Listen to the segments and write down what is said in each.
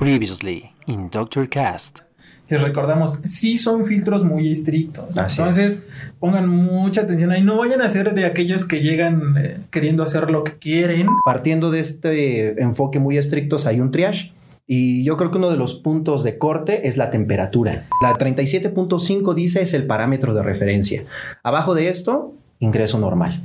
Previously in Doctor Cast. Les recordamos, sí son filtros muy estrictos. Entonces, pongan mucha atención ahí. No vayan a ser de aquellos que llegan eh, queriendo hacer lo que quieren. Partiendo de este enfoque muy estricto, hay un triage. Y yo creo que uno de los puntos de corte es la temperatura. La 37.5 dice es el parámetro de referencia. Abajo de esto, ingreso normal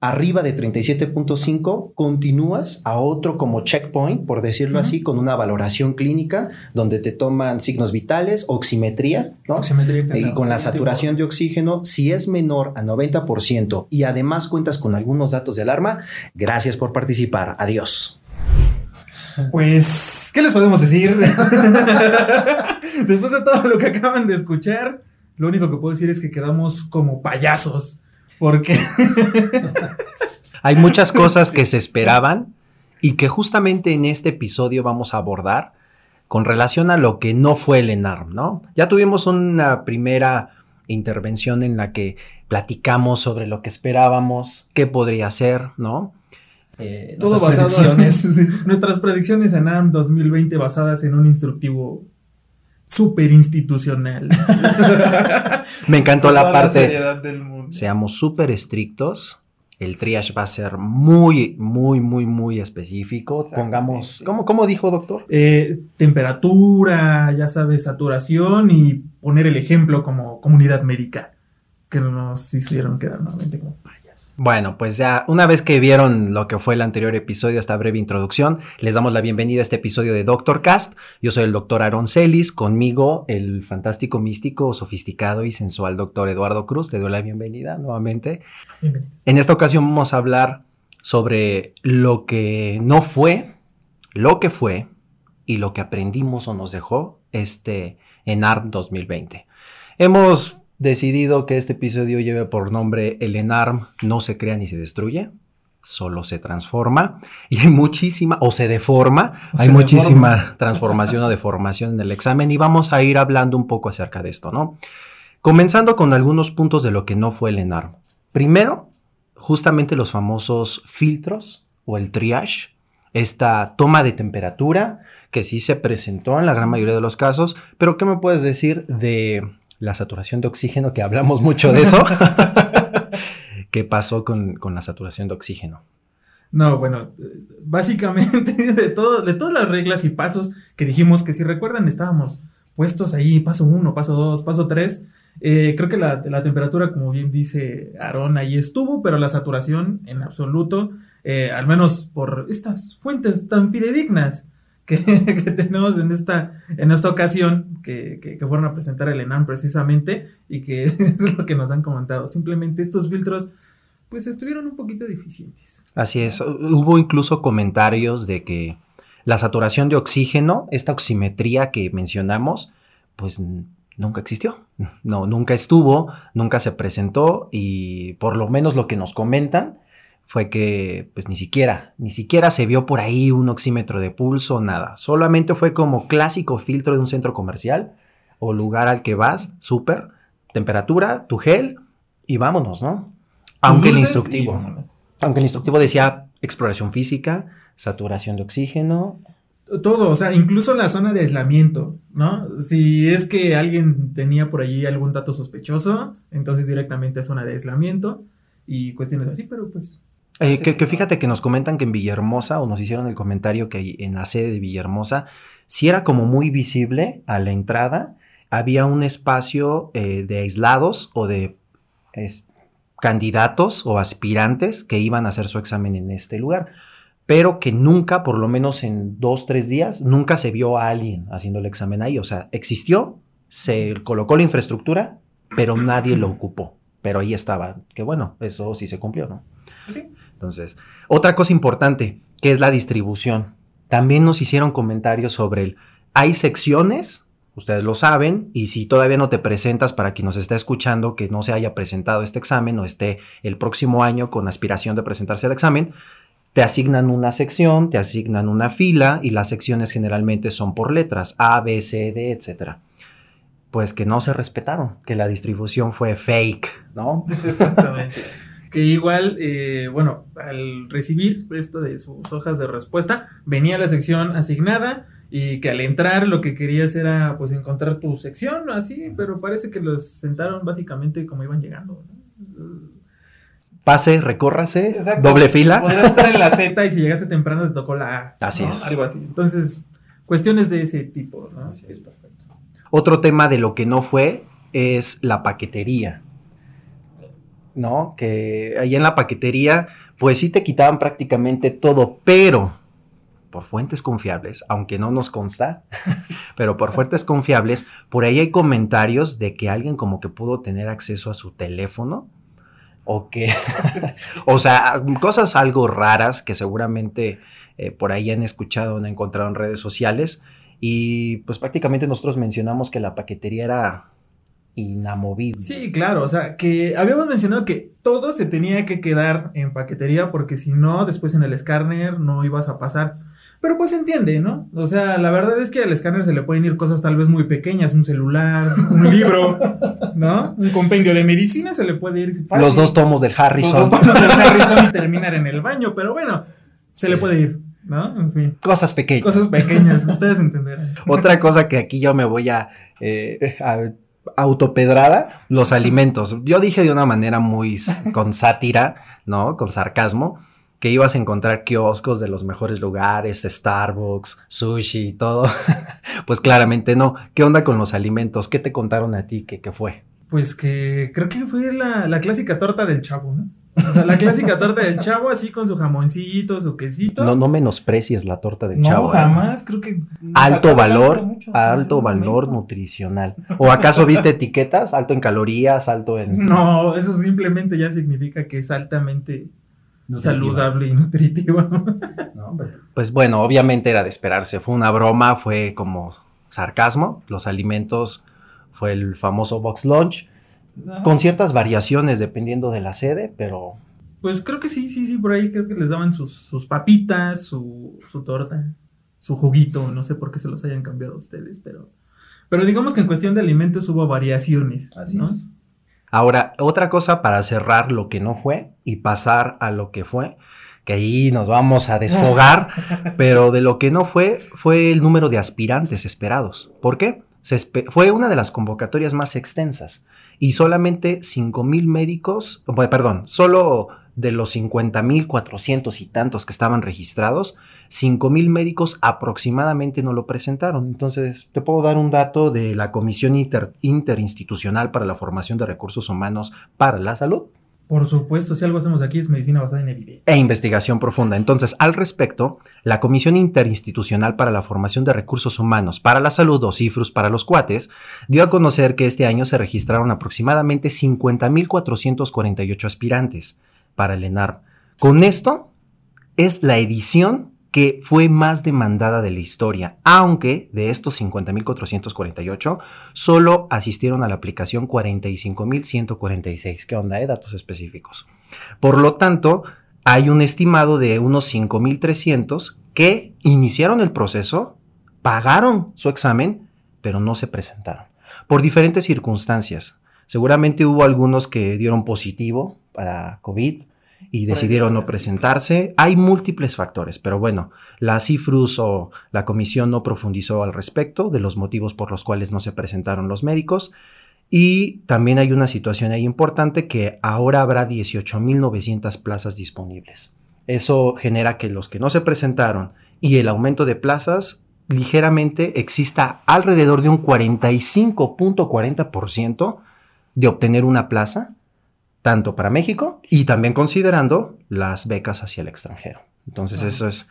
arriba de 37.5, continúas a otro como checkpoint, por decirlo así, con una valoración clínica donde te toman signos vitales, oximetría, ¿no? Oximetría, y con la saturación de oxígeno, si es menor a 90% y además cuentas con algunos datos de alarma, gracias por participar. Adiós. Pues, ¿qué les podemos decir? Después de todo lo que acaban de escuchar, lo único que puedo decir es que quedamos como payasos porque hay muchas cosas que se esperaban y que justamente en este episodio vamos a abordar con relación a lo que no fue el ENARM, ¿no? Ya tuvimos una primera intervención en la que platicamos sobre lo que esperábamos, qué podría ser, ¿no? Eh, Todo basado predicciones. nuestras predicciones en ARM 2020 basadas en un instructivo súper institucional. Me encantó la parte. Seamos súper estrictos. El triage va a ser muy, muy, muy, muy específico. Pongamos, ¿cómo, ¿cómo, dijo doctor? Eh, temperatura, ya sabes, saturación y poner el ejemplo como comunidad médica que nos hicieron quedar nuevamente como bueno, pues ya una vez que vieron lo que fue el anterior episodio, esta breve introducción, les damos la bienvenida a este episodio de Doctor Cast. Yo soy el doctor Aaron Celis, conmigo el fantástico, místico, sofisticado y sensual doctor Eduardo Cruz. Te doy la bienvenida nuevamente. Bienvenido. En esta ocasión vamos a hablar sobre lo que no fue, lo que fue y lo que aprendimos o nos dejó este en ARM 2020. Hemos decidido que este episodio lleve por nombre El Enarm no se crea ni se destruye, solo se transforma y hay muchísima, o se deforma, hay muchísima transformación o deformación en el examen y vamos a ir hablando un poco acerca de esto, ¿no? Comenzando con algunos puntos de lo que no fue el ENARM. Primero, justamente los famosos filtros o el triage, esta toma de temperatura que sí se presentó en la gran mayoría de los casos, pero ¿qué me puedes decir de la saturación de oxígeno, que hablamos mucho de eso. ¿Qué pasó con, la saturación de oxígeno? No, bueno, básicamente de, todo, de todas las reglas y pasos que dijimos que si recuerdan estábamos puestos ahí, paso uno, paso dos, paso tres. Eh, creo que la, temperatura, como bien dice Aarón, ahí estuvo, pero la saturación en absoluto, eh, al menos por estas fuentes tan fidedignas que, tenemos en esta, en esta ocasión, que, que, fueron a presentar el ENAM precisamente, y que es lo que nos han comentado. Simplemente estos filtros, pues estuvieron un poquito deficientes. Así es, hubo incluso comentarios de que la saturación de oxígeno, esta oximetría que mencionamos, pues nunca existió. No, nunca estuvo, nunca se presentó y por lo menos lo que nos comentan fue que pues ni siquiera, ni siquiera se vio por ahí un oxímetro de pulso, nada. Solamente fue como clásico filtro de un centro comercial o lugar al que vas, súper, temperatura, tu gel y vámonos, ¿no? Aunque el instructivo, aunque el instructivo decía exploración física, saturación de oxígeno, todo, o sea, incluso la zona de aislamiento, ¿no? Si es que alguien tenía por allí algún dato sospechoso, entonces directamente a zona de aislamiento y cuestiones así, pero pues eh, que, fíjate que nos comentan que en Villahermosa, o nos hicieron el comentario que en la sede de Villahermosa, si era como muy visible a la entrada, había un espacio eh, de aislados o de candidatos o aspirantes que iban a hacer su examen en este lugar, pero que nunca, por lo menos en dos, tres días, nunca se vio a alguien haciendo el examen ahí. O sea, existió, se colocó la infraestructura, pero nadie lo ocupó. Pero ahí estaba, que bueno, eso sí se cumplió, ¿no? Sí. Entonces, otra cosa importante, que es la distribución. También nos hicieron comentarios sobre el, hay secciones, ustedes lo saben, y si todavía no te presentas para quien nos está escuchando que no se haya presentado este examen o esté el próximo año con aspiración de presentarse al examen, te asignan una sección, te asignan una fila y las secciones generalmente son por letras, A, B, C, D, etc. Pues que no se respetaron, que la distribución fue fake, ¿no? Exactamente que igual, eh, bueno, al recibir esto de sus hojas de respuesta, venía la sección asignada y que al entrar lo que querías era pues encontrar tu sección, así, pero parece que los sentaron básicamente como iban llegando. Pase, recórrase, doble fila. Podrías estar en la Z y si llegaste temprano te tocó la A. Así es. Algo así. Entonces, cuestiones de ese tipo, ¿no? es perfecto. Otro tema de lo que no fue es la paquetería. ¿No? Que ahí en la paquetería, pues sí te quitaban prácticamente todo, pero por fuentes confiables, aunque no nos consta, pero por fuentes confiables, por ahí hay comentarios de que alguien como que pudo tener acceso a su teléfono o que, o sea, cosas algo raras que seguramente eh, por ahí han escuchado, han encontrado en redes sociales y pues prácticamente nosotros mencionamos que la paquetería era inamovible. Sí, claro, o sea, que habíamos mencionado que todo se tenía que quedar en paquetería porque si no, después en el escáner no ibas a pasar. Pero pues se entiende, ¿no? O sea, la verdad es que al escáner se le pueden ir cosas tal vez muy pequeñas, un celular, un libro, ¿no? Un compendio de medicina se le puede ir. Fácil. Los dos tomos del Harrison. Los dos tomos del Harrison y terminar en el baño, pero bueno, se le puede ir. ¿No? En fin. Cosas pequeñas. Cosas pequeñas, ustedes entenderán. Otra cosa que aquí yo me voy a, eh, a autopedrada, los alimentos. Yo dije de una manera muy con sátira, ¿no? Con sarcasmo que ibas a encontrar kioscos de los mejores lugares, Starbucks, sushi y todo. pues claramente no. ¿Qué onda con los alimentos? ¿Qué te contaron a ti? ¿Qué, fue? Pues que creo que fue la, clásica torta del chavo, ¿no? O sea, la clásica torta del chavo así con su jamoncito, su quesito. No, no menosprecies la torta del no, chavo. No, ¿eh? jamás, creo que... Alto valor, alto valor nutricional. ¿O acaso viste etiquetas? Alto en calorías, alto en... No, eso simplemente ya significa que es altamente saludable y nutritiva. pues bueno, obviamente era de esperarse. Fue una broma, fue como sarcasmo. Los alimentos fue el famoso box lunch, con ciertas variaciones dependiendo de la sede, pero... Pues creo que sí, sí, sí, por ahí creo que les daban sus, papitas, su, su torta, su juguito, no sé por qué se los hayan cambiado a ustedes, pero... Pero digamos que en cuestión de alimentos hubo variaciones. Así es. Ahora, otra cosa para cerrar lo que no fue y pasar a lo que fue, que ahí nos vamos a desfogar, pero de lo que no fue fue el número de aspirantes esperados. ¿Por qué? fue una de las convocatorias más extensas y solamente 5 mil médicos, perdón, solo de los 50 mil 400 y tantos que estaban registrados, 5 mil médicos aproximadamente no lo presentaron. Entonces, te puedo dar un dato de la Comisión Interinstitucional para la Formación de Recursos Humanos para la Salud. Por supuesto, si algo hacemos aquí es medicina basada en evidencia. E investigación profunda. Entonces, al respecto, la Comisión Interinstitucional para la Formación de Recursos Humanos para la Salud, o CIFRUS para los cuates, dio a conocer que este año se registraron aproximadamente 50.448 aspirantes para el ENARM. Con esto, es la edición que fue más demandada de la historia, aunque de estos 50.448 solo asistieron a la aplicación 45.146. ¿Qué onda, eh? Datos específicos. Por lo tanto, hay un estimado de unos 5.300 que iniciaron el proceso, pagaron su examen, pero no se presentaron. Por diferentes circunstancias. Seguramente hubo algunos que dieron positivo para COVID, y decidieron no presentarse. Hay múltiples factores, pero bueno, la CIFRUS o la comisión no profundizó al respecto de los motivos por los cuales no se presentaron los médicos. Y también hay una situación ahí importante que ahora habrá 18.900 plazas disponibles. Eso genera que los que no se presentaron y el aumento de plazas ligeramente exista alrededor de un 45.40% de obtener una plaza tanto para México y también considerando las becas hacia el extranjero. Entonces, eso es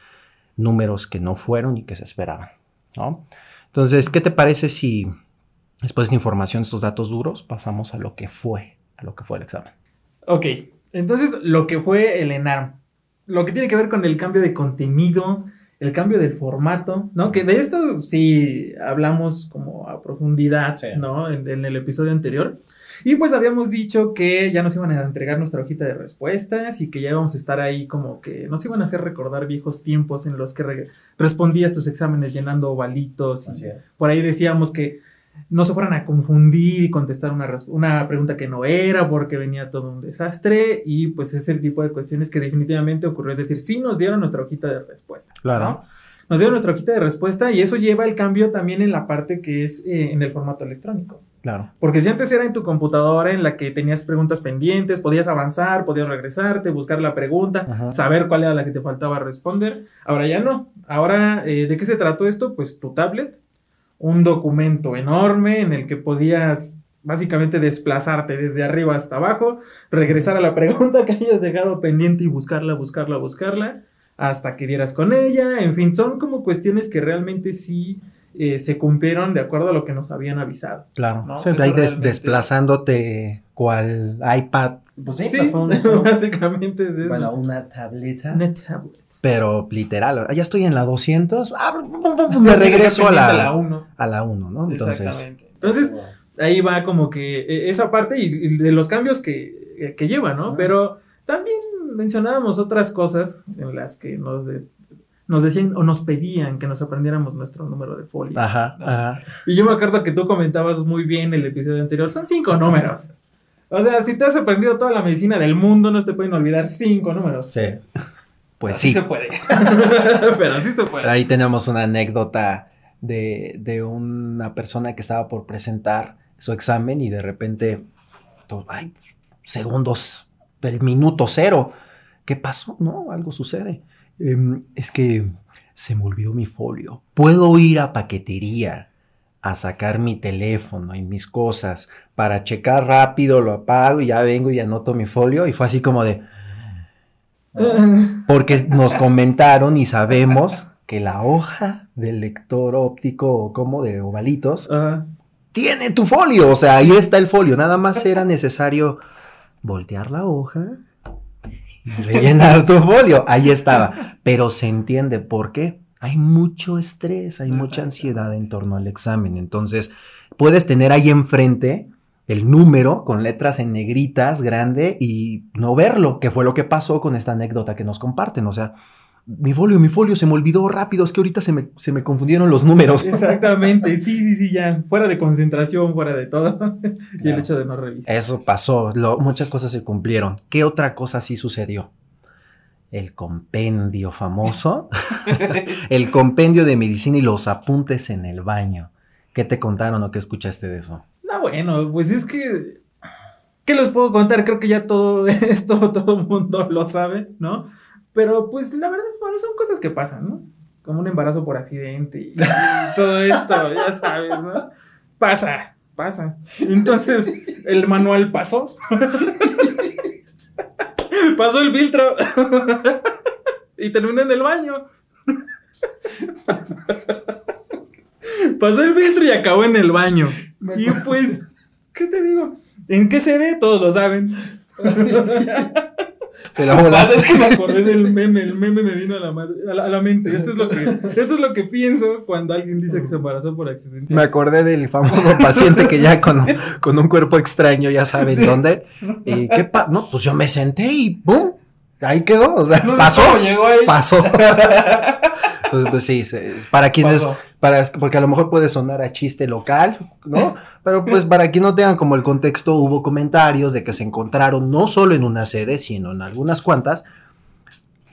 números que no fueron y que se esperaban. ¿no? Entonces, ¿qué te parece si después de información, estos datos duros, pasamos a lo que fue, a lo que fue el examen? Ok, entonces lo que fue el ENARM, lo que tiene que ver con el cambio de contenido, el cambio del formato, ¿no? Que de esto sí hablamos como a profundidad, ¿no? En, en, el episodio anterior. Y pues habíamos dicho que ya nos iban a entregar nuestra hojita de respuestas y que ya íbamos a estar ahí como que nos iban a hacer recordar viejos tiempos en los que respondías tus exámenes llenando ovalitos. Por ahí decíamos que no se fueran a confundir y contestar una, una pregunta que no era porque venía todo un desastre y pues es el tipo de cuestiones que definitivamente ocurrió. Es decir, sí nos dieron nuestra hojita de respuesta. Claro. nos dieron nuestra hojita de respuesta y eso lleva el cambio también en la parte que es eh, en el formato electrónico. Claro. Porque si antes era en tu computadora en la que tenías preguntas pendientes, podías avanzar, podías regresarte, buscar la pregunta, Ajá. saber cuál era la que te faltaba responder. Ahora ya no. Ahora, eh, ¿de qué se trató esto? Pues tu tablet, un documento enorme en el que podías básicamente desplazarte desde arriba hasta abajo, regresar a la pregunta que hayas dejado pendiente y buscarla, buscarla, buscarla, hasta que dieras con ella. En fin, son como cuestiones que realmente sí eh, se cumplieron de acuerdo a lo que nos habían avisado. Claro. No, Sí, ahí des- desplazándote cual iPad, Pues Sí, básicamente es eso. bueno, una tableta. Una tablet. pero literal. Ya estoy en la 200. ah, me regreso a Pendiente la, uno. a la 1, ¿no? Entonces, Exactamente. Entonces, ahí va como que eh, esa parte y, y de los cambios que, eh, que lleva, ¿no? Ah. Pero también mencionábamos otras cosas en las que nos, de- nos decían o nos pedían que nos aprendiéramos nuestro número de folio. ajá, ajá. Y yo me acuerdo que tú comentabas muy bien el episodio anterior, son cinco números. O sea, si te has aprendido toda la medicina del mundo, no te pueden olvidar cinco números. Sí. Pues Así sí. se puede. Pero así se puede. Ahí tenemos una anécdota de, de una persona que estaba por presentar su examen y de repente, to- ay, segundos, el minuto cero. ¿Qué pasó? No, algo sucede. Em, es que se me olvidó mi folio. Puedo ir a paquetería a sacar mi teléfono y mis cosas para checar rápido, lo apago y ya vengo y anoto mi folio. Y fue así como de, porque nos comentaron y sabemos que la hoja del lector óptico o como de ovalitos tiene tu folio. O sea, ahí está el folio. Nada más era necesario voltear la hoja rellenar tu folio. Ahí estaba. Pero se entiende por qué. Hay mucho estrés, hay mucha ansiedad en torno al examen. Entonces, puedes tener ahí enfrente el número con letras en negritas grande y no verlo, que fue lo que pasó con esta anécdota que nos comparten. O sea, mi folio, mi folio se me olvidó rápido, es que ahorita se me, se me confundieron los números. Exactamente, sí, sí, sí, ya. Fuera de concentración, fuera de todo. y el hecho de no revisar. Eso pasó, lo- muchas cosas se cumplieron. ¿Qué otra cosa sí sucedió? El compendio famoso, el compendio de medicina y los apuntes en el baño. ¿Qué te contaron o qué escuchaste de eso? No, bueno, pues es que. ¿Qué les puedo contar? Creo que ya todo esto, todo el mundo lo sabe, ¿no? Pero pues la verdad, bueno, son cosas que pasan, ¿no? Como un embarazo por accidente y, y todo esto, ya sabes, ¿no? Pasa, pasa. Entonces, el manual pasó. pasó el filtro. y terminó en el baño. pasó el filtro y acabó en el baño. Y pues, ¿qué te digo? ¿En qué sede? Todos lo saben. Te la volaste. es que me acordé del meme, el meme me vino a la, madre- a la, a la mente. Esto es, lo que, esto es lo que pienso cuando alguien dice que se embarazó por accidente. Me acordé del famoso paciente que ya con, con un cuerpo extraño, ya saben Sí. dónde. ¿Y qué pa No, pues yo me senté y ¡pum! Ahí quedó. O sea, No pasó. llegó ahí. Pasó. Pues, pues sí, para quienes, Pasó. Para, porque a lo mejor puede sonar a chiste local, ¿no? Pero pues para quien no tengan como el contexto, hubo comentarios de que se encontraron no solo en una sede, sino en algunas cuantas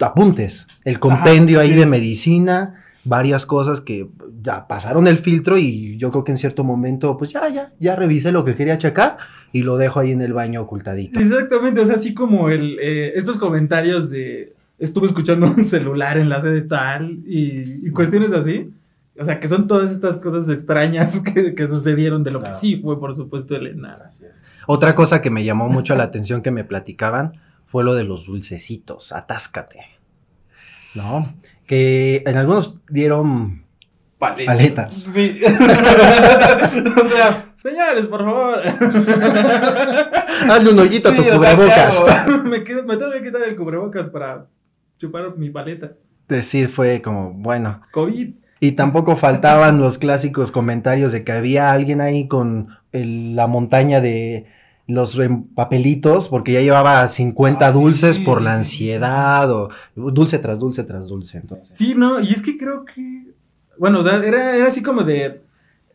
apuntes, el compendio ahí sí. de medicina, varias cosas que ya pasaron el filtro y yo creo que en cierto momento, pues ya, ya, ya revisé lo que quería checar y lo dejo ahí en el baño ocultadito. Exactamente, o sea, así como el, eh, estos comentarios de estuve escuchando un celular en la sede tal y, y cuestiones así. O sea, que son todas estas cosas extrañas que, que sucedieron de lo Claro. que sí fue, por supuesto, el ENAR. Otra cosa que me llamó mucho la atención que me platicaban fue lo de los dulcecitos, atáscate. ¿No? Que en algunos dieron Paletas. Paletas. Sí. o sea, señores, por favor. Hazle un hoyito a tu cubrebocas. me, quedo- me tengo que quitar el cubrebocas para chupar mi paleta. Sí, fue como, bueno. COVID. Y tampoco faltaban los clásicos comentarios de que había alguien ahí con el- la montaña de los papelitos porque ya llevaba 50 Ah, sí, dulces por sí, la ansiedad o dulce tras dulce tras dulce. Entonces. Sí, no, y es que creo que. Bueno, o sea, era, era así como de.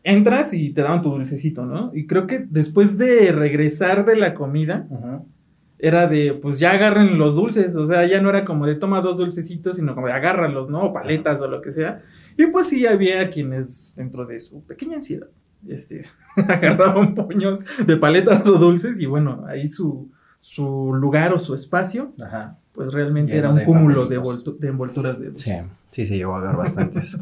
Entras y te daban tu dulcecito, ¿no? Y creo que después de regresar de la comida, era de, pues ya agarren los dulces, o sea, ya no era como de toma dos dulcecitos, sino como de agárralos, ¿no? O paletas o lo que sea. Y pues sí había quienes, dentro de su pequeña ansiedad, este, agarraban puños de paletas o dulces y bueno, ahí su, su lugar o su espacio, Ajá. pues realmente Lleno era un de cúmulo de, envolturas de Sí, dulces. sí, se llegó a ver bastantes.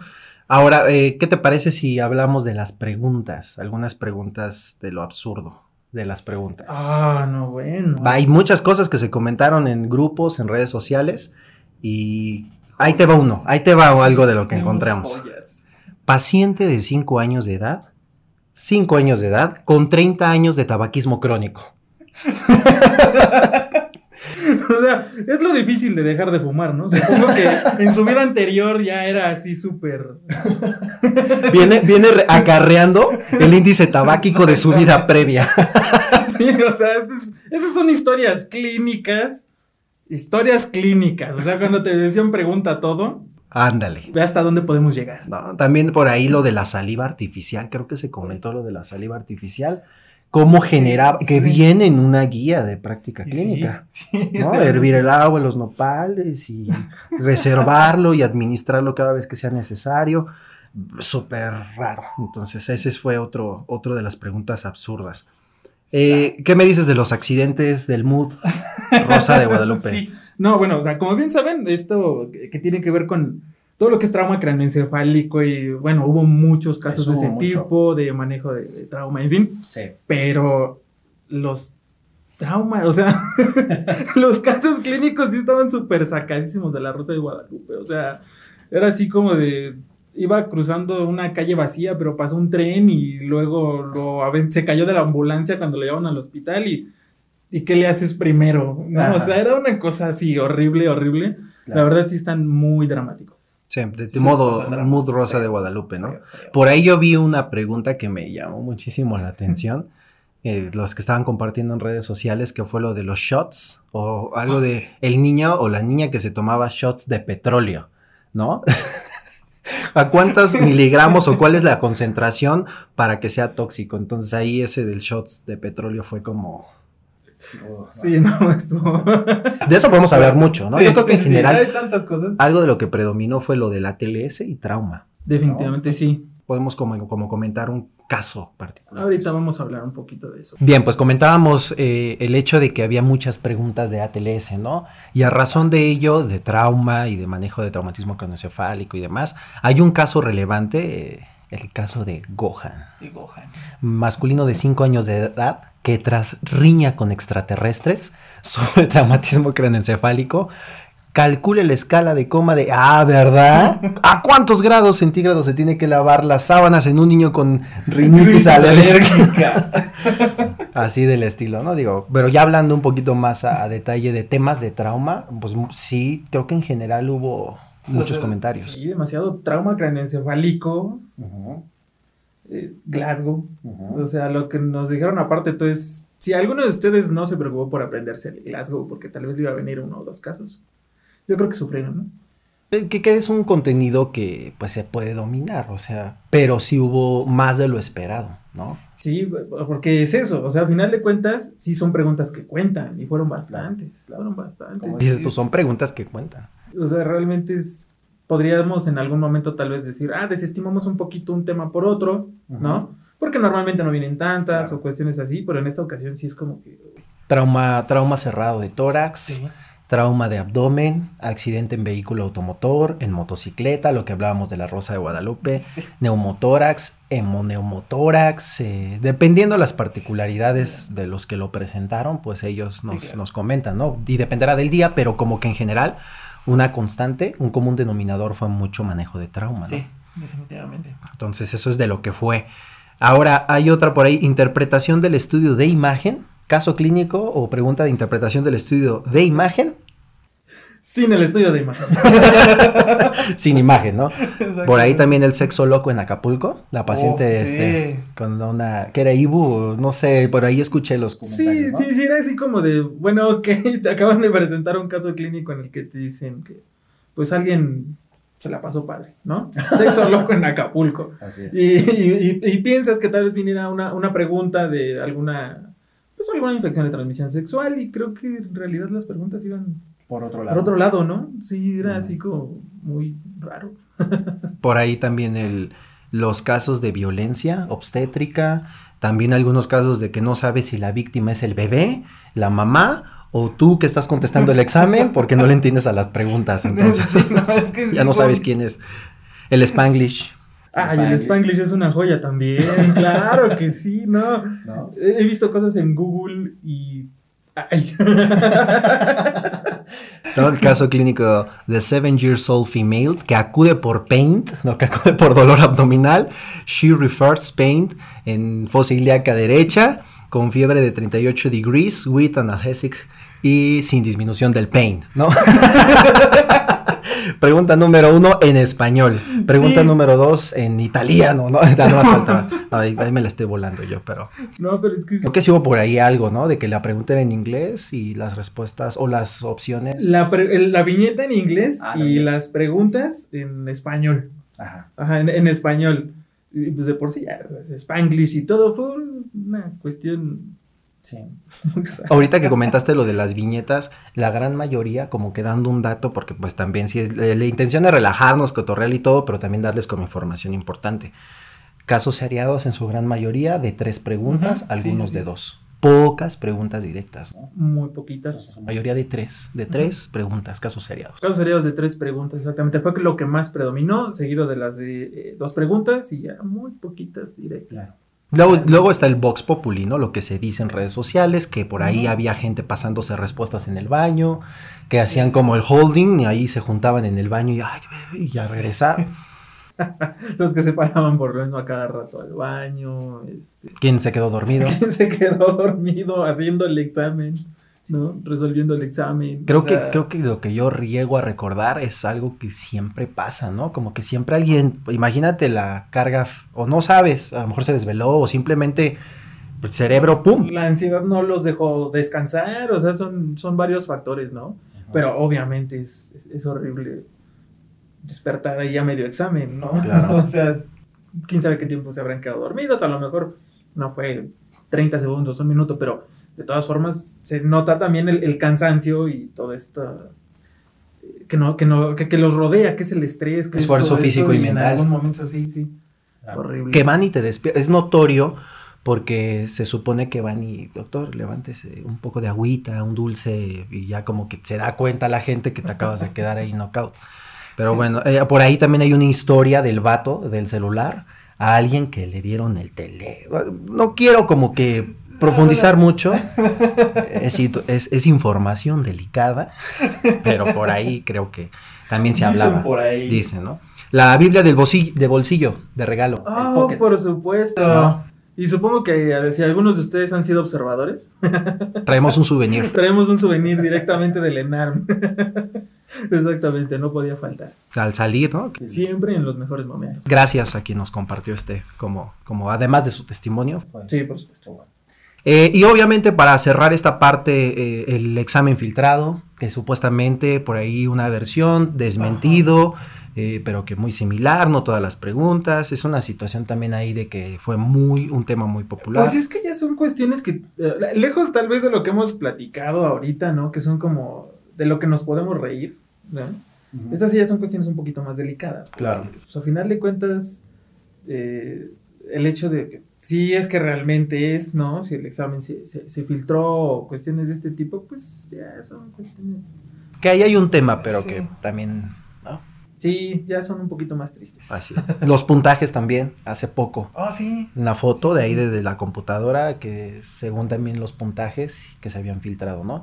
Ahora, eh, ¿qué te parece si hablamos de las preguntas? Algunas preguntas de lo absurdo de las preguntas. Ah, no, bueno. Hay muchas cosas que se comentaron en grupos, en redes sociales y ahí te va uno, ahí te va algo de lo que encontramos. Paciente de 5 años de edad, 5 años de edad, con 30 años de tabaquismo crónico. O sea, es lo difícil de dejar de fumar, ¿no? Supongo que en su vida anterior ya era así súper. Viene, viene re- acarreando el índice tabáquico de su vida previa. Sí, o sea, estas, estas son historias clínicas. Historias clínicas. O sea, cuando te decían pregunta todo, Ándale. ve hasta dónde podemos llegar. No, también por ahí lo de la saliva artificial, creo que se comentó lo de la saliva artificial, cómo generaba, que Sí. viene en una guía de práctica clínica. sí, sí, ¿no? Hervir el agua en los nopales y reservarlo y administrarlo cada vez que sea necesario. Súper raro. Entonces, ese fue otro, otro de las preguntas absurdas. Eh, ¿Qué me dices de los accidentes del mood Rosa de Guadalupe? Sí. No, bueno, o sea, como bien saben, esto que tiene que ver con todo lo que es trauma craneoencefálico y bueno, hubo muchos casos Eso de ese mucho. tipo de manejo de, de trauma, en fin, Sí. pero los traumas, o sea, los casos clínicos sí estaban súper sacadísimos de la Rosa de Guadalupe, o sea, era así como de iba cruzando una calle vacía, pero pasó un tren y luego lo se cayó de la ambulancia cuando lo llevaban al hospital y ¿y qué le haces primero? ¿No? O sea, era una cosa así horrible, horrible. La verdad sí están muy dramáticos. Sí, de, modo mood Rosa de Guadalupe, ¿no? Por ahí yo vi una pregunta que me llamó muchísimo la atención. eh, los que estaban compartiendo en redes sociales, que fue lo de los shots, o algo de el niño o la niña que se tomaba shots de petróleo, ¿no? ¿A cuántos miligramos o cuál es la concentración para que sea tóxico? Entonces ahí ese del shots de petróleo fue como... Sí, no, estuvo. De eso podemos hablar mucho, ¿no? Sí, Yo creo que sí, en sí, general hay tantas cosas. algo de lo que predominó fue lo del ATLS y trauma. Definitivamente sí. Podemos como, como comentar un caso particular. Ahorita vamos a hablar un poquito de eso. Bien, pues comentábamos eh, el hecho de que había muchas preguntas de ATLS, ¿no? Y a razón de ello, de trauma y de manejo de traumatismo cronoencefálico y demás, hay un caso relevante, eh, el caso de Gohan, masculino de 5 años de edad, que tras riña con extraterrestres sobre traumatismo cronoencefálico, calcule la escala de coma de, ah, ¿verdad? ¿A cuántos grados centígrados se tiene que lavar las sábanas en un niño con rinitis alérgica? Así del estilo, ¿no? Digo, pero ya hablando un poquito más a, a detalle de temas de trauma, pues sí, creo que en general hubo muchos O sea, comentarios. Sí, demasiado trauma craneoencefálico, eh, Glasgow. O sea, lo que nos dijeron aparte, entonces, si alguno de ustedes no se preocupó por aprenderse el Glasgow, porque tal vez le iba a venir uno o dos casos, yo creo que sufrieron, ¿no? Que, que es un contenido que pues se puede dominar, o sea, pero sí hubo más de lo esperado, ¿no? Sí, porque es eso, o sea, a final de cuentas, sí son preguntas que cuentan, y fueron bastantes, fueron bastantes. Como Dices tú, son preguntas que cuentan. O sea, realmente es, podríamos en algún momento tal vez decir, ah, desestimamos un poquito un tema por otro, ¿no? Porque normalmente no vienen tantas Claro. o cuestiones así, pero en esta ocasión sí es como que... Trauma, trauma cerrado de tórax, trauma de abdomen, accidente en vehículo automotor, en motocicleta, lo que hablábamos de la Rosa de Guadalupe, Sí. neumotórax, hemoneumotórax, eh, dependiendo las particularidades de los que lo presentaron, pues ellos nos, nos comentan, ¿no? Y dependerá del día, pero como que en general una constante, un común denominador fue mucho manejo de trauma, ¿no? Sí, definitivamente. Entonces eso es de lo que fue. Ahora hay otra por ahí, interpretación del estudio de imagen, caso clínico o pregunta de interpretación del estudio de imagen Sin el estudio de imagen. sin imagen, ¿no? Por ahí también el sexo loco en Acapulco, la paciente Oh, este, sí. con una, que era Ibu, no sé, por ahí escuché los Sí, comentarios, ¿no? sí, sí, era así como de, bueno, ok, te acaban de presentar un caso clínico en el que te dicen que, pues alguien se la pasó padre, ¿no? Sexo loco en Acapulco. Así es. Y, y- y- y piensas que tal vez viniera una, una pregunta de alguna pues alguna infección de transmisión sexual y creo que en realidad las preguntas iban Por otro por otro lado, ¿no? Sí, era así como muy raro. Por ahí también el, los casos de violencia obstétrica, también algunos casos de que no sabes si la víctima es el bebé, la mamá o tú que estás contestando el examen porque no le entiendes a las preguntas. Entonces Sí, no, es que ya no sabes quién es. El Spanglish. Ah, y el Spanglish es una joya también, claro que sí, ¿no? ¿No? He he visto cosas en Google y... ¿no? El caso clínico de seven years old female que acude por paint, no que acude por dolor abdominal. She refers paint en fosa ilíaca derecha con fiebre de 38 degrees with analgesic y sin disminución del pain, ¿no? Pregunta número uno en español. Pregunta Sí. número dos en italiano, ¿no? Ya no más faltaba. Ahí, ahí me la estoy volando yo, pero. No, pero es que... Creo que sí hubo por ahí algo, ¿no? De que la pregunta era en inglés y las respuestas o las opciones. La, pre- el- la viñeta en inglés Ah, y las preguntas en español. Ajá. Ajá, en, en español. Y pues de por sí ya, es Spanglish y todo fue un- una cuestión Sí. Ahorita que comentaste lo de las viñetas, la gran mayoría, como que dando un dato, porque pues también sí es la, la intención de relajarnos, cotorreal y todo, pero también darles como información importante. Casos seriados en su gran mayoría de tres preguntas, algunos sí, de dos. Pocas preguntas directas. ¿no? Muy poquitas. Mayoría de tres, de tres preguntas, casos seriados. Casos seriados de tres preguntas, exactamente. Fue lo que más predominó, seguido de las de eh, dos preguntas y ya muy poquitas directas. Claro. Luego, luego está el Vox Populi, ¿no? Lo que se dice en redes sociales, que por ahí había gente pasándose respuestas en el baño, que hacían como el holding y ahí se juntaban en el baño y, ay, y ya regresaban. Los que se paraban por lo mismo a cada rato al baño, este, ¿Quién se quedó dormido? ¿Quién se quedó dormido haciendo el examen? ¿No? Resolviendo el examen. Creo o que, creo que lo que yo riego a recordar es algo que siempre pasa, ¿no? Como que siempre alguien, imagínate la carga, o no sabes, a lo mejor se desveló, o simplemente el cerebro, ¡pum! La ansiedad no los dejó descansar, o sea, son, son varios factores, ¿no? Pero obviamente es, es, es horrible despertar ahí a medio examen, ¿no? Claro. o sea, quién sabe qué tiempo se habrán quedado dormidos, a lo mejor no fue 30 segundos, un minuto, pero de todas formas se nota también el, el cansancio y todo esto que no, que no, que, que los rodea, que es el estrés, que es Esfuerzo físico y En mental. algún momento sí, sí, Claro. horrible. que van y te despiertas. Es notorio porque se supone que van y, doctor, levántese un poco de agüita, un dulce, y ya como que se da cuenta la gente que te acabas de quedar ahí knockout. Pero bueno, eh, por ahí también hay una historia del vato, del celular, a alguien que le dieron el tele. No quiero como que profundizar mucho. Es, it- es- es información delicada, pero por ahí creo que también se Dicen hablaba. por ahí. Dice, ¿no? La Biblia del bolsillo, de bolsillo, de regalo. Pocket. por supuesto. ¿No? Y supongo que a ver, si algunos de ustedes han sido observadores, Traemos un souvenir. traemos un souvenir directamente del ENARM. Exactamente, no podía faltar. al salir, ¿no? Siempre en los mejores momentos. Gracias a quien nos compartió este, como, como además de su testimonio. Sí, por supuesto. Bueno. Eh, y obviamente para cerrar esta parte, eh, el examen filtrado, que supuestamente por ahí una versión, desmentido, eh, pero que muy similar, no todas las preguntas. Es una situación también ahí de que fue muy, un tema muy popular. Pues es que ya son cuestiones que, lejos tal vez de lo que hemos platicado ahorita, ¿no? Que son como de lo que nos podemos reír, ¿no? Estas sí ya son cuestiones un poquito más delicadas. Claro. Pues, a final de cuentas, el hecho de que si es que realmente es, ¿no? Si el examen se, se- se filtró o cuestiones de este tipo, pues ya son cuestiones. Que ahí hay un tema, pero Sí. que también... ¿no? Sí, ya son un poquito más tristes. Así. Los puntajes también, hace poco. Ah, sí. Una foto Sí, de ahí sí. desde la computadora que según también los puntajes que se habían filtrado, ¿no?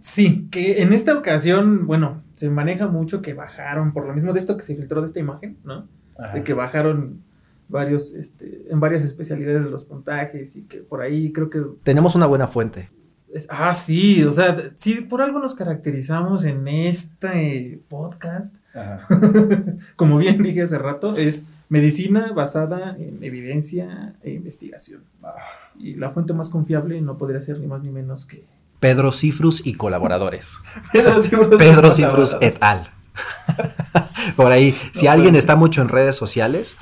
Sí, que en esta ocasión, bueno, se maneja mucho que bajaron, por lo mismo de esto que se filtró de esta imagen, ¿no? Ajá. De que bajaron varios, este, en varias especialidades de los puntajes y que por ahí creo que Tenemos una buena fuente. Es- ah, sí, o sea, sí, por algo nos caracterizamos en este podcast. Ajá. Como bien dije hace rato, es medicina basada en evidencia e investigación. Ah, Y la fuente más confiable no podría ser ni más ni menos que Pedro Cifrus y colaboradores. Pedro Cifrus. Pedro Cifrus et al. Por ahí, si No alguien está mucho en redes sociales,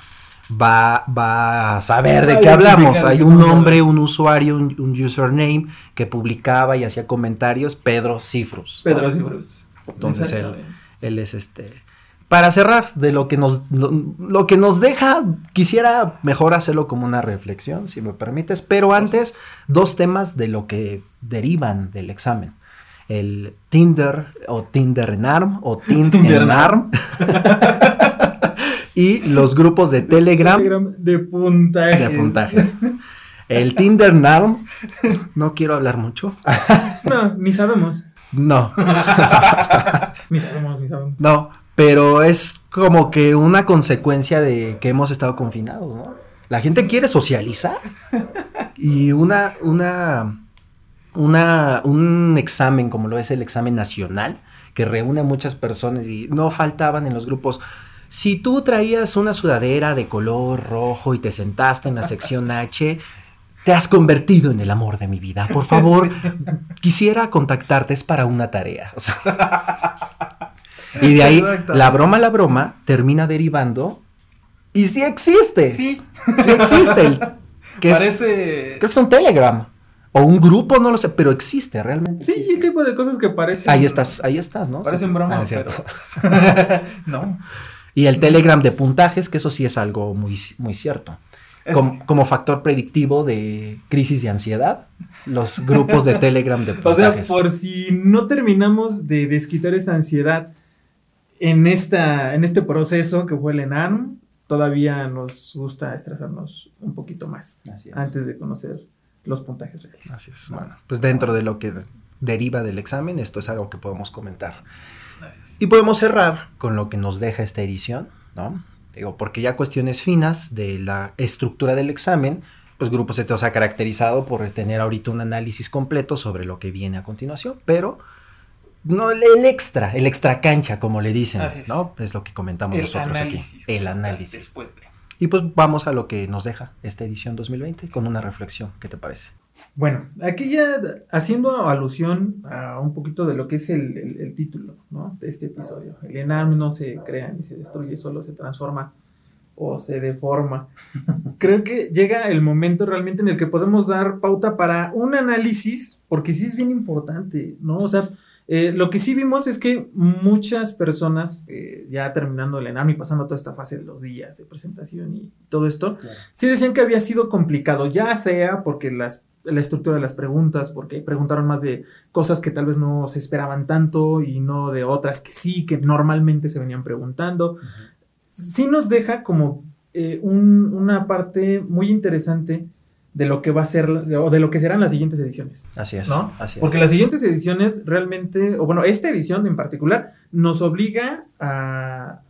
va, va a saber de qué hablamos. Hay un nombre, un usuario, un, un username que publicaba y hacía comentarios, Pedro Cifrus. Pedro Cibrus. Entonces él, él es este. Para cerrar, de lo que nos lo, lo que nos deja, quisiera mejor hacerlo como una reflexión, si me permites. Pero antes, dos temas de lo que derivan del examen. El Tinder o Tinder en ARM o Tinder en ARM. y los grupos de Telegram Telegram de puntajes. de puntajes. El Tinder en ARM, no quiero hablar mucho. No, ni sabemos. No, Ni sabemos, ni sabemos. No, pero es como que una consecuencia de que hemos estado confinados, ¿no? La gente quiere socializar y una, una, una, un examen como lo es el examen nacional que reúne a muchas personas y no faltaban en los grupos. Si tú traías una sudadera de color rojo y te sentaste en la sección H, te has convertido en el amor de mi vida. Por favor, quisiera contactarte, es para una tarea. O sea, y de ahí, la broma, la broma, termina derivando. Y sí existe. Sí, Sí existe. el- que es- parece. creo que es un Telegram. O un grupo, no lo sé, pero existe realmente. Sí, sí, tipo de cosas que parecen. Ahí estás, ahí estás, ¿no? Parecen Sí. broma, Ah, es pero. no. Y el Telegram de puntajes, que eso sí es algo muy, muy cierto. Como, como factor predictivo de crisis de ansiedad, los grupos de Telegram de O sea, puntajes. por si no terminamos de desquitar esa ansiedad en, esta, en este proceso que fue el ENAM, todavía nos gusta estresarnos un poquito más Así es. antes de conocer los puntajes reales. Así es. Bueno, pues dentro de lo que deriva del examen, esto es algo que podemos comentar. Y podemos cerrar con lo que nos deja esta edición, ¿no? Digo, porque ya cuestiones finas de la estructura del examen, pues Grupo Z se ha caracterizado por tener ahorita un análisis completo sobre lo que viene a continuación, pero no el, extra, el extra cancha, como le dicen, es. ¿no? Es lo que comentamos nosotros aquí. El análisis. Después de. Y pues vamos a lo que nos deja esta edición 2020 con una reflexión. ¿Qué te parece? Bueno, aquí ya haciendo alusión a un poquito de lo que es el, el- el título ¿no? de este episodio. El ENAM no se crea ni se destruye, solo se transforma o se deforma. Creo que llega el momento realmente en el que podemos dar pauta para un análisis, porque sí es bien importante, ¿no? O sea, eh, lo que sí vimos es que muchas personas, eh, ya terminando el ENAM y pasando toda esta fase de los días de presentación y todo esto, sí decían que había sido complicado, ya sea porque las, la estructura de las preguntas, porque preguntaron más de cosas que tal vez no se esperaban tanto y no de otras que sí, que normalmente se venían preguntando. Sí nos deja como eh, un- una parte muy interesante de lo que va a ser o de lo que serán las siguientes ediciones. Así es. ¿No? Así es. Porque las siguientes ediciones realmente, o bueno, esta edición en particular, nos obliga a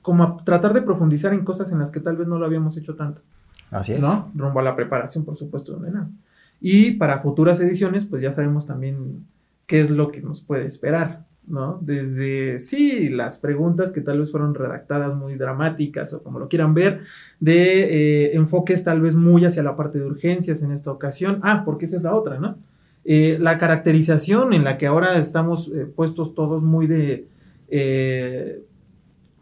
como a tratar de profundizar en cosas en las que tal vez no lo habíamos hecho tanto. Así es. ¿no? Rumbo a la preparación, por supuesto, de ENAM. Y para futuras ediciones, pues ya sabemos también qué es lo que nos puede esperar, ¿no? Desde, sí, las preguntas que tal vez fueron redactadas muy dramáticas o como lo quieran ver, de eh, enfoques tal vez muy hacia la parte de urgencias en esta ocasión. Ah, porque esa es la otra, ¿no? Eh, la caracterización en la que ahora estamos eh, puestos todos muy de... eh,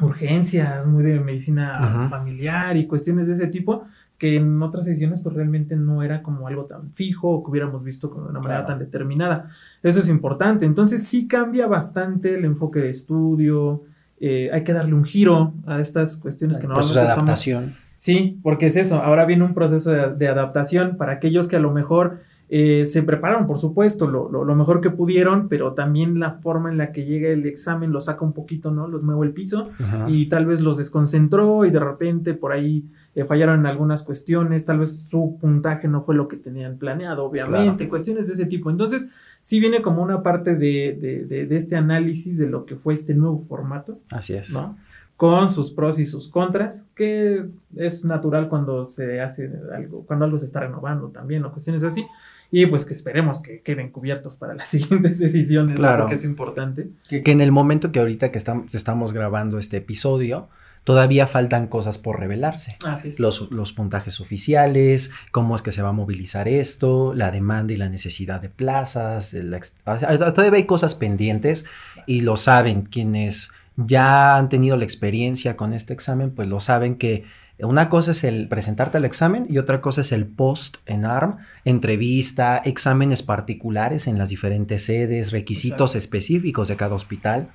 urgencias, muy de medicina Ajá. familiar y cuestiones de ese tipo, que en otras ediciones pues realmente no era como algo tan fijo o que hubiéramos visto como de una manera Claro. tan determinada. Eso es importante. Entonces sí cambia bastante el enfoque de estudio. eh, hay que darle un giro a estas cuestiones que normalmente de estamos- adaptación. Sí, porque es eso. Ahora viene un proceso de, de adaptación para aquellos que a lo mejor eh, se prepararon, por supuesto, lo, lo- lo mejor que pudieron, pero también la forma en la que llega el examen los saca un poquito, ¿no? Los mueve el piso Ajá. y tal vez los desconcentró y de repente por ahí eh, fallaron en algunas cuestiones, tal vez su puntaje no fue lo que tenían planeado, obviamente, Claro. cuestiones de ese tipo. Entonces, sí viene como una parte de, de- de- de este análisis de lo que fue este nuevo formato. Así es. ¿no? Con sus pros y sus contras, que es natural cuando se hace algo, cuando algo se está renovando también, o cuestiones así. Y pues que esperemos que queden cubiertos para las siguientes ediciones, ¿no? Claro. porque es importante. Que, que en el momento que ahorita que estamos, estamos grabando este episodio, todavía faltan cosas por revelarse. Así es. Los, los puntajes oficiales, cómo es que se va a movilizar esto, la demanda y la necesidad de plazas, el todavía hay cosas pendientes y lo saben quienes ya han tenido la experiencia con este examen, pues lo saben que Una cosa es el presentarte al examen y otra cosa es el post en ARM, entrevista, exámenes particulares en las diferentes sedes, requisitos específicos de cada hospital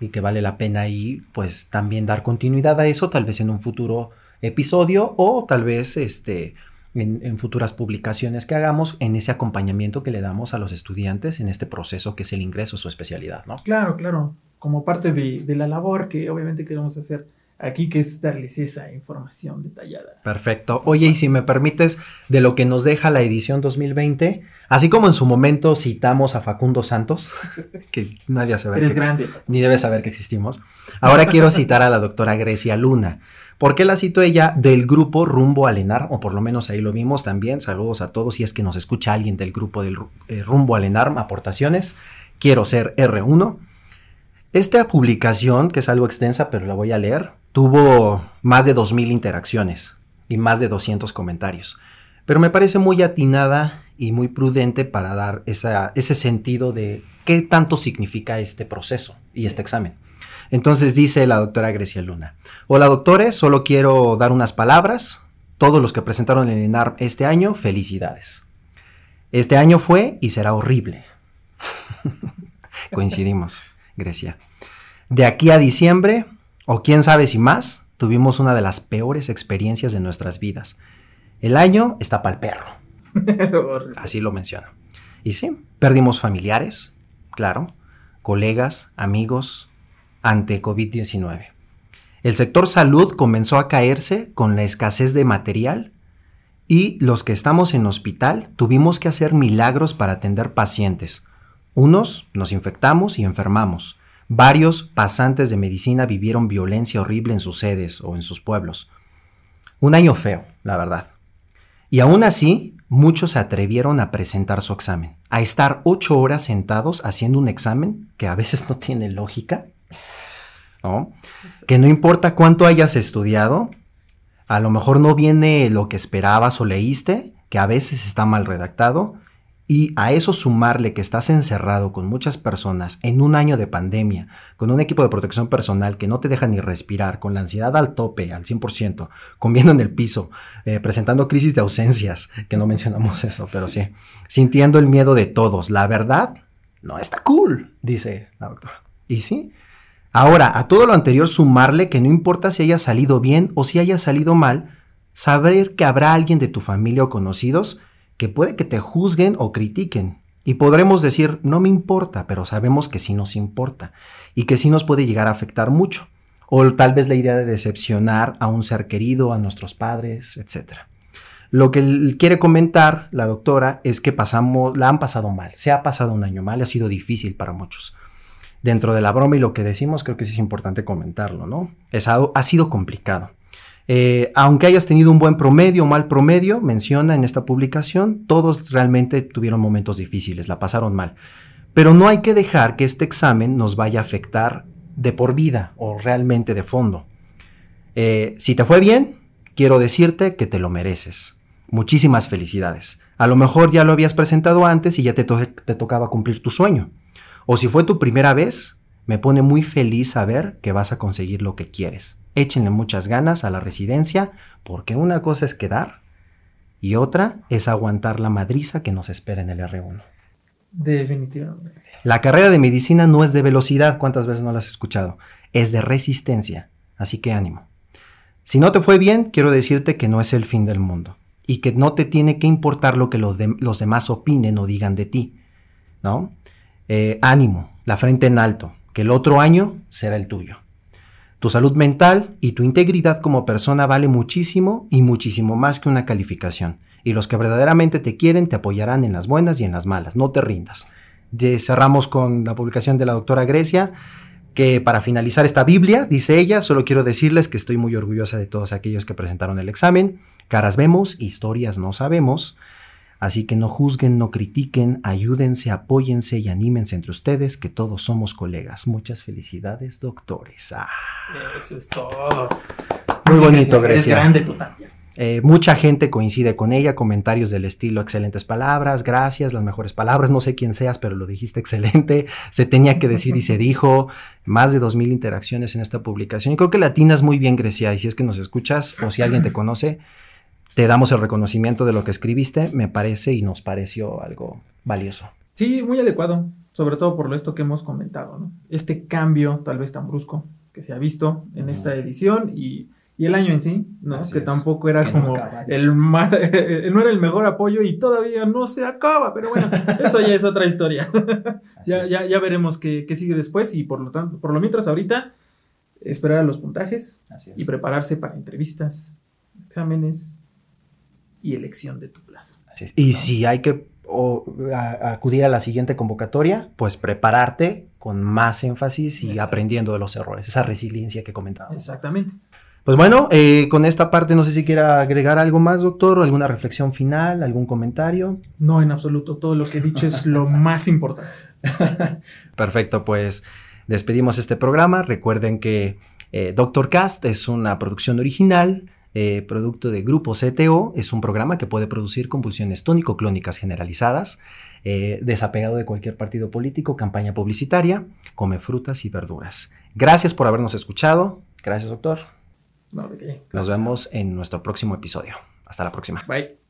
y que vale la pena ahí pues también dar continuidad a eso, tal vez en un futuro episodio o tal vez este en, futuras publicaciones que hagamos en ese acompañamiento que le damos a los estudiantes en este proceso que es el ingreso a su especialidad, ¿no? Claro, claro, como parte de, de la labor que obviamente queremos hacer aquí, que es darles esa información detallada. Perfecto. Oye, y si me permites, de lo que nos deja la edición 2020, así como en su momento citamos a Facundo Santos, que nadie sabe. Eres grande. Ni debe saber que existimos. Ahora quiero citar a la doctora Grecia Luna. ¿Por qué la cito ella? Del grupo Rumbo al ENAR, o por lo menos ahí lo vimos también. Saludos a todos. Si es que nos escucha alguien del grupo del eh, Rumbo al ENAR, aportaciones. Quiero ser R1. Esta publicación, que es algo extensa, pero la voy a leer, tuvo más de 2.000 interacciones y más de 200 comentarios. Pero me parece muy atinada y muy prudente para dar ese sentido de qué tanto significa este proceso y este examen. Entonces dice la doctora Grecia Luna. Hola doctores, solo quiero dar unas palabras. Todos los que presentaron el ENAR este año, felicidades. Este año fue y será horrible. Coincidimos, Grecia. De aquí a diciembre, o quién sabe si más, tuvimos una de las peores experiencias de nuestras vidas. El año está para el perro. Así lo menciona. Y sí, perdimos familiares, claro, colegas, amigos, ante COVID-19. El sector salud comenzó a caerse con la escasez de material y los que estamos en hospital tuvimos que hacer milagros para atender pacientes. Unos nos infectamos y enfermamos. Varios pasantes de medicina vivieron violencia horrible en sus sedes o en sus pueblos. Un año feo, la verdad. Y aún así, muchos se atrevieron a presentar su examen, a estar ocho horas sentados haciendo un examen que a veces no tiene lógica, ¿no? Que no importa cuánto hayas estudiado, a lo mejor no viene lo que esperabas o leíste, que a veces está mal redactado, y a eso sumarle que estás encerrado con muchas personas en un año de pandemia, con un equipo de protección personal que no te deja ni respirar, con la ansiedad al tope, al 100%, comiendo en el piso, eh, presentando crisis de ausencias, que no mencionamos eso, pero sí, sintiendo el miedo de todos. La verdad, no está cool, dice la doctora. Y sí. Ahora, a todo lo anterior sumarle que no importa si haya salido bien o si haya salido mal, saber que habrá alguien de tu familia o conocidos que puede que te juzguen o critiquen. Y podremos decir, no me importa, pero sabemos que sí nos importa y que sí nos puede llegar a afectar mucho. O tal vez la idea de decepcionar a un ser querido, a nuestros padres, etc. Lo que quiere comentar la doctora es que pasamos, la han pasado mal, se ha pasado un año mal, ha sido difícil para muchos. Dentro de la broma y lo que decimos, creo que sí es importante comentarlo, ¿no? Ha sido complicado. Eh, aunque hayas tenido un buen promedio o mal promedio, menciona en esta publicación, todos realmente tuvieron momentos difíciles, la pasaron mal. Pero no hay que dejar que este examen nos vaya a afectar de por vida o realmente de fondo. Eh, si te fue bien, quiero decirte que te lo mereces. Muchísimas felicidades. A lo mejor ya lo habías presentado antes y ya te, te tocaba cumplir tu sueño. O si fue tu primera vez, me pone muy feliz saber que vas a conseguir lo que quieres échenle muchas ganas a la residencia, porque una cosa es quedar y otra es aguantar la madriza que nos espera en el R1. Definitivamente. La carrera de medicina no es de velocidad, ¿cuántas veces no la has escuchado? Es de resistencia, así que ánimo. Si no te fue bien, quiero decirte que no es el fin del mundo y que no te tiene que importar lo que los, los demás opinen o digan de ti, ¿no? Eh, ánimo, la frente en alto, que el otro año será el tuyo. Tu salud mental y tu integridad como persona vale muchísimo y muchísimo más que una calificación. Y los que verdaderamente te quieren te apoyarán en las buenas y en las malas. No te rindas. cerramos con la publicación de la doctora Grecia, que para finalizar esta Biblia, dice ella, solo quiero decirles que estoy muy orgullosa de todos aquellos que presentaron el examen. Caras vemos, historias no sabemos. Así que no juzguen, no critiquen, ayúdense, apóyense y anímense entre ustedes, que todos somos colegas. Muchas felicidades, doctores. Ah. Eso es todo. Muy bonito, Grecia. Es grande tú también. Eh, mucha gente coincide con ella, comentarios del estilo excelentes palabras, gracias, las mejores palabras, no sé quién seas, pero lo dijiste excelente, se tenía que decir y se dijo, más de 2.000 interacciones en esta publicación. Y creo que latinas muy bien, Grecia, y si es que nos escuchas o si alguien te conoce, te damos el reconocimiento de lo que escribiste, me parece y nos pareció algo valioso. Sí, muy adecuado, sobre todo por esto que hemos comentado, ¿no? Este cambio tal vez tan brusco que se ha visto en esta edición y y el año en sí, ¿no? que tampoco era como el no era el mejor apoyo y todavía no se acaba, pero bueno, eso ya es otra historia. ya, ya, ya, veremos qué, sigue después y por lo tanto, por lo mientras ahorita, esperar a los puntajes y prepararse para entrevistas, exámenes y elección de tu plazo. Y si hay que acudir a la siguiente convocatoria, pues prepararte con más énfasis y aprendiendo de los errores, esa resiliencia que comentaba. Exactamente. Pues bueno, eh, con esta parte no sé si quiera agregar algo más, doctor, o alguna reflexión final, algún comentario. No, en absoluto, todo lo que he dicho es lo más importante. Perfecto, pues despedimos este programa. Recuerden que eh, Doctor Cast es una producción original. Eh, producto de Grupo CTO, es un programa que puede producir convulsiones tónico-clónicas generalizadas, desapegado de cualquier partido político, campaña publicitaria, come frutas y verduras. Gracias por habernos escuchado. Gracias, doctor. Nos vemos en nuestro próximo episodio. Hasta la próxima. Bye.